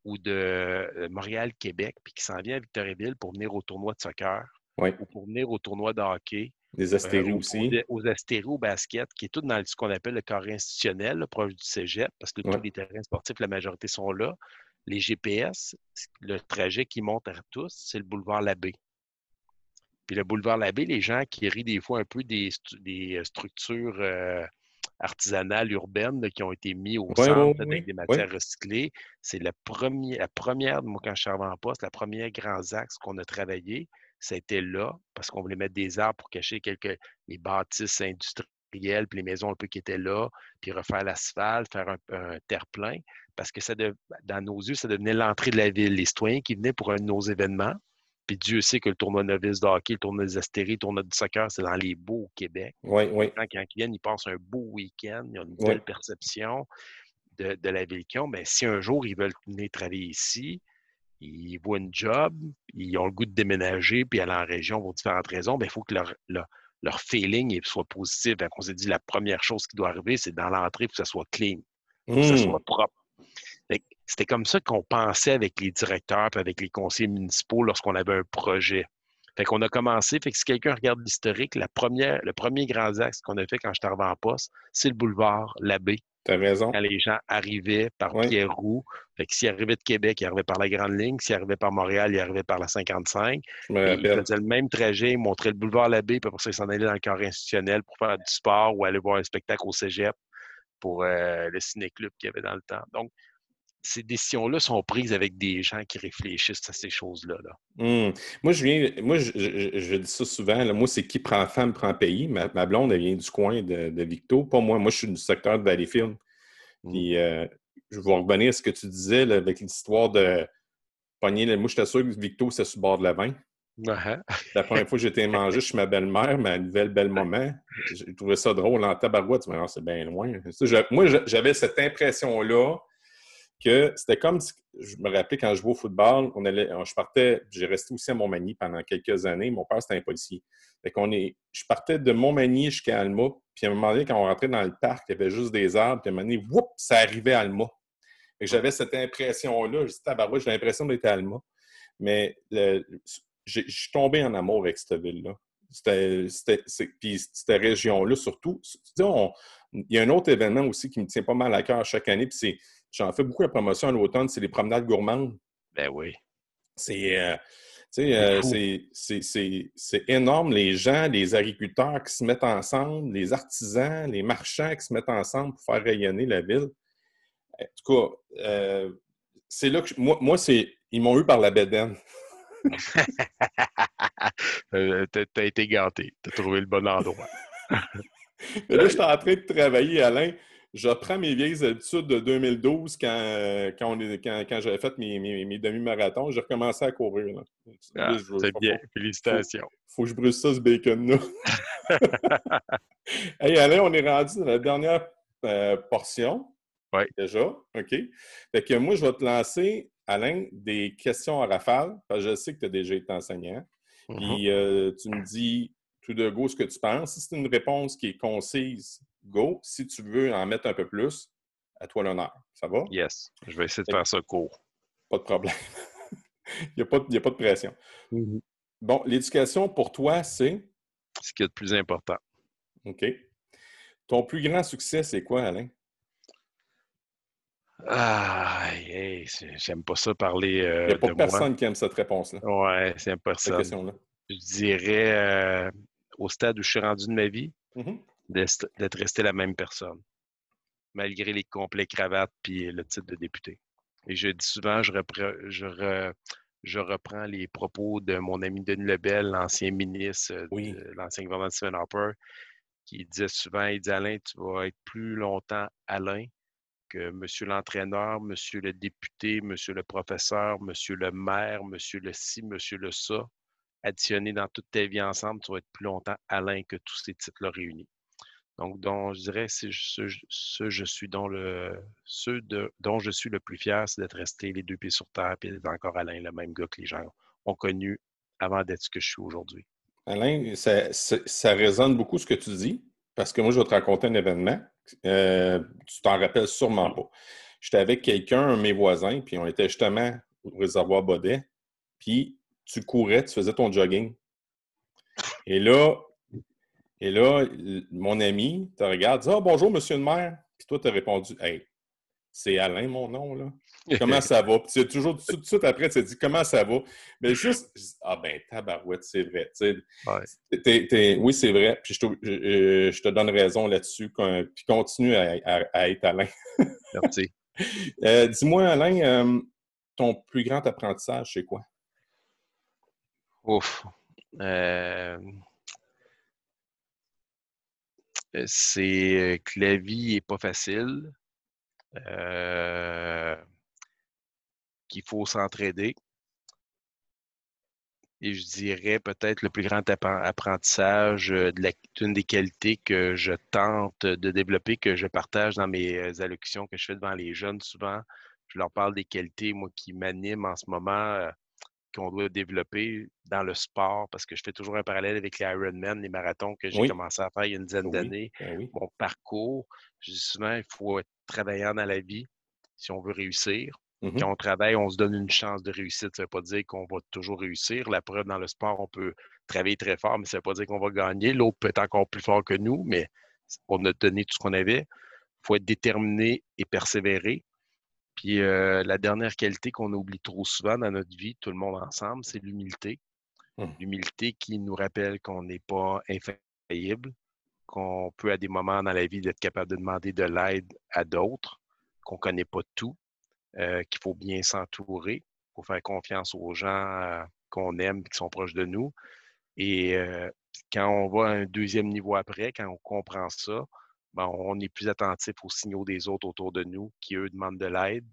Speaker 2: ou de euh, Montréal-Québec, puis qui s'en vient à Victoriaville pour venir au tournoi de soccer, ou pour venir au tournoi de hockey.
Speaker 1: Euh, aussi.
Speaker 2: Aux, astéros au basket, qui est tout dans ce qu'on appelle le carré institutionnel, proche du cégep, parce que tous les terrains sportifs, la majorité sont là. Les GPS, le trajet qui monte à tous, c'est le boulevard Labbé. Puis le boulevard Labbé, les gens qui rient des fois un peu des, des structures euh, artisanales urbaines qui ont été mises au centre avec des matières recyclées, c'est la première, la première, moi quand je suis en poste, la première grand axe qu'on a travaillé, c'était là parce qu'on voulait mettre des arbres pour cacher quelques les bâtisses industrielles, puis les maisons un peu qui étaient là, puis refaire l'asphalte, faire un, terre-plein, parce que ça dans nos yeux, ça devenait l'entrée de la ville. Les citoyens qui venaient pour un de nos événements, puis Dieu sait que le tournoi novice de hockey, le tournoi des astéries, le tournoi du soccer, c'est dans les beaux au Québec.
Speaker 1: Oui, oui.
Speaker 2: Quand, ils viennent, ils passent un beau week-end, ils ont une belle perception de, la ville qu'ils ont. Mais si un jour ils veulent venir travailler ici, ils voient une job, ils ont le goût de déménager puis aller en région pour différentes raisons, bien, il faut que leur, leur, feeling soit positif. Donc, on s'est dit la première chose qui doit arriver, c'est dans l'entrée, il faut que ça soit clean, il faut que ça mmh. soit propre. C'était comme ça qu'on pensait avec les directeurs et avec les conseillers municipaux lorsqu'on avait un projet. Fait qu'on a commencé, fait que si quelqu'un regarde l'historique, la première, le premier grand axe qu'on a fait quand je suis arrivé en poste, c'est le boulevard Labbé
Speaker 1: raison.
Speaker 2: Quand les gens arrivaient par Pierre-Roux, fait que s'ils arrivaient de Québec, ils arrivaient par la Grande Ligne. S'ils arrivaient par Montréal, ils arrivaient par la 55.
Speaker 1: Je me rappelle.
Speaker 2: Ils faisaient le même trajet, ils montraient le boulevard Labbé, puis après ça, ils s'en allaient dans le corps institutionnel pour faire du sport ou aller voir un spectacle au cégep pour euh, le ciné-club qu'il y avait dans le temps. Donc, ces décisions-là sont prises avec des gens qui réfléchissent à ces choses-là.
Speaker 1: Mmh. Moi, je viens, moi, je, dis ça souvent. moi, c'est qui prend femme prend pays. Ma, blonde, elle vient du coin de, Victo. Pas moi. Moi, je suis du secteur de Valleyfield. Mmh. Puis, euh, je vais revenir à ce que tu disais avec l'histoire de pogner. Moi, j'étais sûr que Victo, c'est sur le bord de la vin. La première fois que j'étais mangé chez ma belle-mère, ma nouvelle belle-maman, j'ai trouvé ça drôle en tabarouette. c'est bien loin. moi, j'avais cette impression-là que c'était comme, je me rappelais quand je jouais au football, on allait, je partais, j'ai resté aussi à Montmagny pendant quelques années. Mon père, c'était un policier. Fait qu'on est, je partais de Montmagny jusqu'à Alma, puis à un moment donné, quand on rentrait dans le parc, il y avait juste des arbres, puis à un moment donné, whoop, ça arrivait à Alma. J'avais cette impression-là, j'ai j'ai l'impression d'être à Alma. Mais je suis tombé en amour avec cette ville-là. Puis cette région-là, surtout. il y a un autre événement aussi qui me tient pas mal à cœur chaque année, puis c'est J'en fais beaucoup la promotion à l'automne, c'est les promenades gourmandes.
Speaker 2: Ben oui.
Speaker 1: C'est. Euh, sais, c'est énorme, les gens, les agriculteurs qui se mettent ensemble, les artisans, les marchands qui se mettent ensemble pour faire rayonner la ville. En tout cas, c'est là que moi, moi c'est ils m'ont eu par la bédaine.
Speaker 2: Euh, t'as été gâté. T'as trouvé le bon endroit.
Speaker 1: Là, je suis en train de travailler, Alain. Je reprends mes vieilles habitudes de 2012 quand, quand, quand, j'avais fait mes, mes, demi-marathons. J'ai recommencé à courir.
Speaker 2: Ah, c'est bien. Félicitations.
Speaker 1: Faut, faut, que je brûle ça, ce bacon-là. hey, Alain, on est rendu dans la dernière euh, portion.
Speaker 2: Oui.
Speaker 1: Déjà. OK. Fait que moi, je vais te lancer Alain, des questions à rafale, parce que je sais que tu as déjà été enseignant. Mm-hmm. Puis euh, tu me dis tout de go ce que tu penses. Si c'est une réponse qui est concise, go. Si tu veux en mettre un peu plus, à toi l'honneur. Ça va?
Speaker 2: Yes. Je vais essayer de faire ça court.
Speaker 1: Pas de problème. Il n'y a, pas de pression. Mm-hmm. Bon, l'éducation pour toi, c'est?
Speaker 2: Ce qui est le plus important.
Speaker 1: OK. Ton plus grand succès, c'est quoi, Alain?
Speaker 2: Ah, j'aime pas ça parler.
Speaker 1: Euh, Il n'y a pas personne qui aime cette réponse-là.
Speaker 2: Ouais, c'est personne. Cette Je dirais euh, au stade où je suis rendu de ma vie, mm-hmm. D'être resté la même personne, malgré les complets cravates puis le titre de député. Et je dis souvent, je reprends, je, reprends les propos de mon ami Denis Lebel, l'ancien ministre euh, de l'ancien gouvernement de Stephen Harper, qui disait souvent, il dit Alain, tu vas être plus longtemps Alain que monsieur l'entraîneur, monsieur le député, monsieur le professeur, monsieur le maire, monsieur le ci, monsieur le ça, additionné dans toute ta vie ensemble, tu vas être plus longtemps Alain que tous ces titres-là réunis. Donc, dont, je dirais, ce, je suis dont le, ceux dont je suis le plus fier, c'est d'être resté les deux pieds sur terre et d'être encore Alain, le même gars que les gens ont connu avant d'être ce que je suis aujourd'hui.
Speaker 1: Alain, ça, ça, résonne beaucoup ce que tu dis, parce que moi, je vais te raconter un événement. Euh, tu t'en rappelles sûrement pas. J'étais avec quelqu'un, mes voisins, puis on était justement au réservoir Baudet, puis tu courais, tu faisais ton jogging. Et là, et là mon ami te regarde, dit Ah, bonjour, monsieur le maire. Puis toi, tu as répondu Hey, c'est Alain, mon nom, là. Comment ça va? Puis tu toujours tout de suite après, tu te dis comment ça va? Mais juste, ah ben, tabarouette, c'est vrai. oui, c'est vrai. Puis je te, donne raison là-dessus. Puis continue à, être Alain.
Speaker 2: Merci.
Speaker 1: Euh, dis-moi, Alain, euh, ton plus grand apprentissage, c'est quoi?
Speaker 2: Ouf. Euh, c'est que la vie n'est pas facile. Euh, qu'il faut s'entraider. Et je dirais peut-être le plus grand apprentissage euh, d'une des qualités que je tente de développer, que je partage dans mes euh, allocutions que je fais devant les jeunes souvent. Je leur parle des qualités, moi, qui m'animent en ce moment, qu'on doit développer dans le sport, parce que je fais toujours un parallèle avec les Ironman, les marathons que j'ai commencé à faire il y a une dizaine d'années. Ben Mon parcours, je dis souvent, il faut être travaillant dans la vie si on veut réussir. Mmh Quand on travaille, on se donne une chance de réussite. Ça ne veut pas dire qu'on va toujours réussir. La preuve, dans le sport, on peut travailler très fort, mais ça ne veut pas dire qu'on va gagner. L'autre peut être encore plus fort que nous, mais on a donné tout ce qu'on avait. Il faut être déterminé et persévérer. Puis euh, la dernière qualité qu'on oublie trop souvent dans notre vie, tout le monde ensemble, c'est l'humilité. Mmh. L'humilité qui nous rappelle qu'on n'est pas infaillible, qu'on peut à des moments dans la vie être capable de demander de l'aide à d'autres, qu'on ne connaît pas tout, euh, qu'il faut bien s'entourer, pour faire confiance aux gens euh, qu'on aime, qui sont proches de nous. Et quand on va à un deuxième niveau après, quand on comprend ça, on est plus attentif aux signaux des autres autour de nous qui, eux, demandent de l'aide.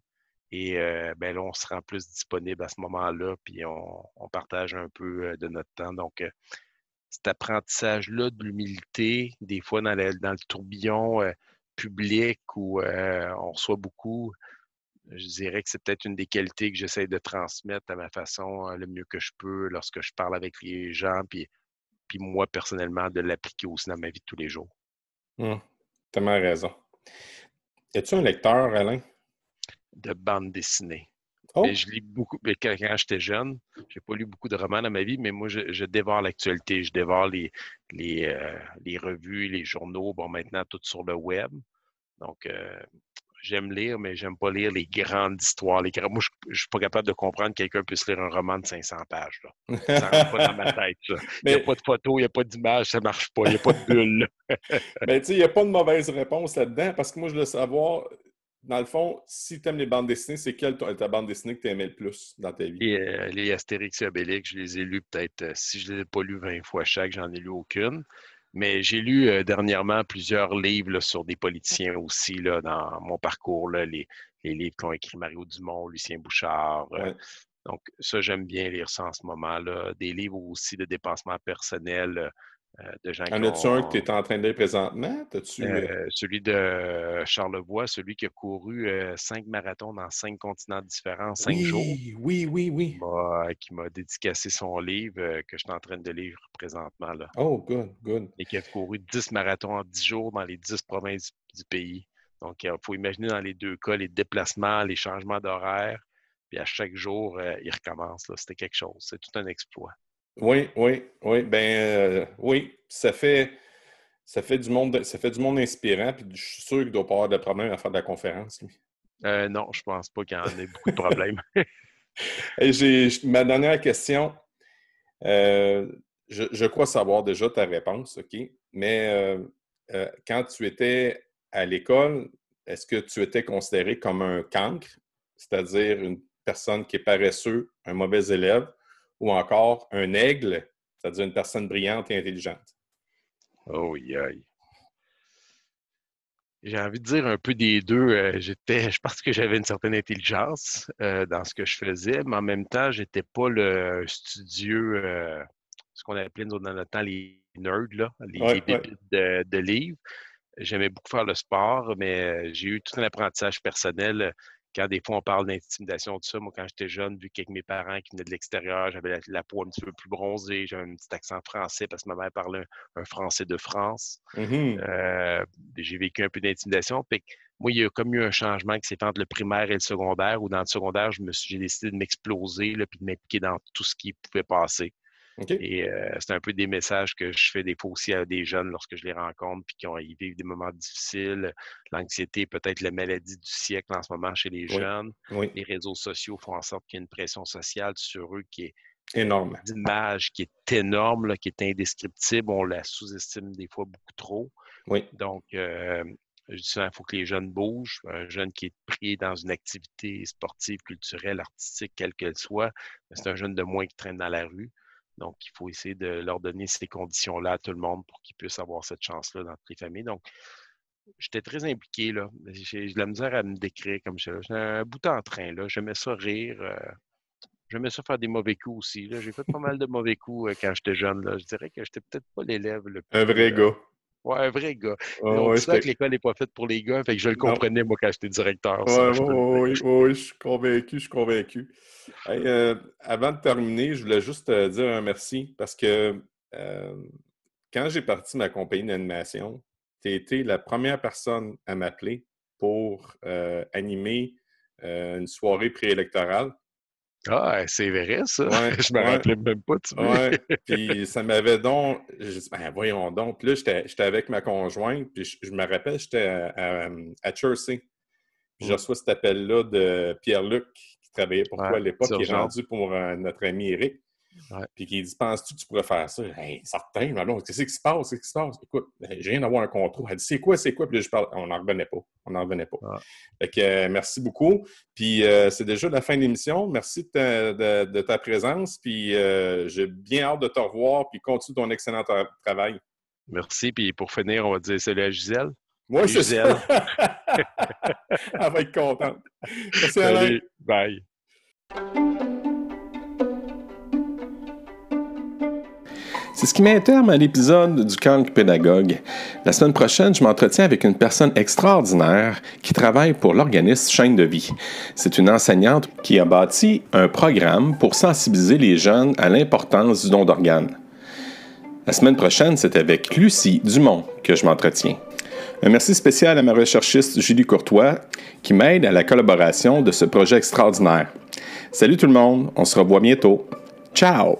Speaker 2: Et ben là, on se rend plus disponible à ce moment-là, puis on, partage un peu de notre temps. Donc, cet apprentissage-là de l'humilité, des fois dans, dans le tourbillon euh, public où euh, on reçoit beaucoup, je dirais que c'est peut-être une des qualités que j'essaie de transmettre à ma façon euh, le mieux que je peux lorsque je parle avec les gens, puis, puis moi personnellement de l'appliquer aussi dans ma vie de tous les jours.
Speaker 1: Mmh, as raison. Es-tu un lecteur, Alain?
Speaker 2: De bande dessinée. Oh! je lis beaucoup. Quand, j'étais jeune, j'ai pas lu beaucoup de romans dans ma vie, mais moi, je, dévore l'actualité. Je dévore les, euh, les, revues, les journaux. Bon, maintenant, tout sur le web. Donc, euh, j'aime lire, mais j'aime pas lire les grandes histoires. Les Moi, je, ne suis pas capable de comprendre que quelqu'un puisse lire un roman de 500 pages. Là. Ça rentre pas dans ma tête. Il n'y a pas de photo, il n'y a pas d'image, ça marche pas. Il n'y a pas de bulle.
Speaker 1: mais tu sais, il n'y a pas de mauvaise réponse là-dedans parce que moi, je veux savoir, dans le fond, si tu aimes les bandes dessinées, c'est quelle ta bande dessinée que tu aimais le plus dans ta vie?
Speaker 2: Euh, les Astérix et Obélix, je les ai lus peut-être, euh, si je ne les ai pas lus 20 fois chaque, j'en ai lu aucune. Mais j'ai lu euh, dernièrement plusieurs livres sur des politiciens aussi là, dans mon parcours, là, les, livres qu'ont écrit Mario Dumont, Lucien Bouchard. donc, ça, j'aime bien lire ça en ce moment. là Des livres aussi de dépassement personnel euh, de gens
Speaker 1: en as-tu un que tu es en train de lire présentement? -tu...
Speaker 2: Euh, celui de Charlevoix, celui qui a couru euh, cinq marathons dans cinq continents différents en cinq jours.
Speaker 1: Oui, oui, oui.
Speaker 2: Qui m'a dédicacé son livre que je suis en train de lire présentement. Là.
Speaker 1: Oh, good, good.
Speaker 2: Et qui a couru dix marathons en dix jours dans les dix provinces du, pays. Donc, il faut imaginer dans les deux cas les déplacements, les changements d'horaire. Puis à chaque jour, il recommence. C'était quelque chose. C'est tout un exploit.
Speaker 1: Oui, oui, oui. Ben euh, oui, ça fait ça fait du monde ça fait du monde inspirant, puis je suis sûr qu'il ne doit pas avoir de problème à faire de la conférence, lui.
Speaker 2: Euh, non, je pense pas qu'il y en ait beaucoup de problèmes.
Speaker 1: j'ai ma dernière question. Euh, je, crois savoir déjà ta réponse, OK? Mais quand tu étais à l'école, est-ce que tu étais considéré comme un cancre, c'est-à-dire une personne qui est paresseuse, un mauvais élève, ou encore un aigle, c'est-à-dire une personne brillante et intelligente?
Speaker 2: Oh, aïe. J'ai envie de dire un peu des deux. Euh, j'étais, je pense que j'avais une certaine intelligence euh, dans ce que je faisais, mais en même temps, j'étais pas le studieux, euh, ce qu'on appelait dans notre temps les nerds, là, les, De, livres. J'aimais beaucoup faire le sport, mais j'ai eu tout un apprentissage personnel quand des fois on parle d'intimidation, tout ça, moi, quand j'étais jeune, vu qu'avec mes parents qui venaient de l'extérieur, j'avais la, peau un petit peu plus bronzée, j'avais un petit accent français parce que ma mère parlait un, français de France.
Speaker 1: Mmh
Speaker 2: euh, j'ai vécu un peu d'intimidation. Moi, il y a comme eu un changement qui s'est fait entre le primaire et le secondaire, où dans le secondaire, j'ai décidé de m'exploser et de m'impliquer dans tout ce qui pouvait passer. Et euh, c'est un peu des messages que je fais des fois aussi à des jeunes lorsque je les rencontre, puis qui ont, ils vivent des moments difficiles. L'anxiété, peut-être la maladie du siècle en ce moment chez les jeunes. Les réseaux sociaux font en sorte qu'il y a une pression sociale sur eux qui est
Speaker 1: énorme.
Speaker 2: D'image qui est énorme, qui est indescriptible. On la sous-estime des fois beaucoup trop.
Speaker 1: Oui.
Speaker 2: Donc, euh, je dis il faut que les jeunes bougent. Un jeune qui est pris dans une activité sportive, culturelle, artistique, quelle qu'elle soit, c'est un jeune de moins qui traîne dans la rue. Donc, il faut essayer de leur donner ces conditions-là à tout le monde pour qu'ils puissent avoir cette chance-là dans toutes les familles. Donc, j'étais très impliqué, là. J'ai de la misère à me décrire comme ça. J'étais un bout en train, là. J'aimais ça rire. Euh, j'aimais ça faire des mauvais coups aussi. J'ai fait pas mal de mauvais coups euh, quand j'étais jeune. Là. Je dirais que j'étais peut-être pas l'élève le plus.
Speaker 1: Un vrai
Speaker 2: euh,
Speaker 1: gars.
Speaker 2: Ouais, un vrai gars. on dit que l'école n'est pas faite pour les gars, fait que je le comprenais, moi, quand j'étais directeur.
Speaker 1: oui, oui, je suis convaincu, je suis convaincu. Euh, avant de terminer, je voulais juste te dire un merci parce que euh, quand j'ai parti ma compagnie d'animation, tu as été la première personne à m'appeler pour euh, animer une soirée préélectorale.
Speaker 2: Ah, c'est vrai, ça. je me rappelais même pas, tu
Speaker 1: vois. Puis ça m'avait donc. Je dis, ben voyons donc. Puis là, j'étais avec ma conjointe, puis je, me rappelle, j'étais à, à, Chelsea. Puis je reçois cet appel-là de Pierre-Luc, qui travaillait pour toi à l'époque, qui est rendu pour euh, notre ami Eric. Puis qui dit Penses-tu que tu pourrais faire ça? Hey, Certain, mais alors, qu'est-ce qui se passe? Qu'est-ce qui se passe? Écoute, ben, j'ai rien d'avoir un contrôle. Elle dit C'est quoi C'est quoi? Puis là, je parle On n'en revenait pas. On n'en revenait pas. Fait que euh, merci beaucoup. Puis euh, c'est déjà la fin de l'émission. Merci de ta, présence. Puis euh, j'ai bien hâte de te revoir. Puis continue ton excellent travail.
Speaker 2: Merci. Puis pour finir, on va dire salut à Gisèle.
Speaker 1: Moi, c'est Gisèle. Elle va être contente. Merci, Alain.
Speaker 2: Bye.
Speaker 1: C'est ce qui met un terme à l'épisode du Cancre Pédagogue. La semaine prochaine, je m'entretiens avec une personne extraordinaire qui travaille pour l'organisme Chaîne de vie. C'est une enseignante qui a bâti un programme pour sensibiliser les jeunes à l'importance du don d'organes. La semaine prochaine, c'est avec Lucie Dumont que je m'entretiens. Un merci spécial à ma recherchiste Julie Courtois qui m'aide à la collaboration de ce projet extraordinaire. Salut tout le monde, on se revoit bientôt. Ciao!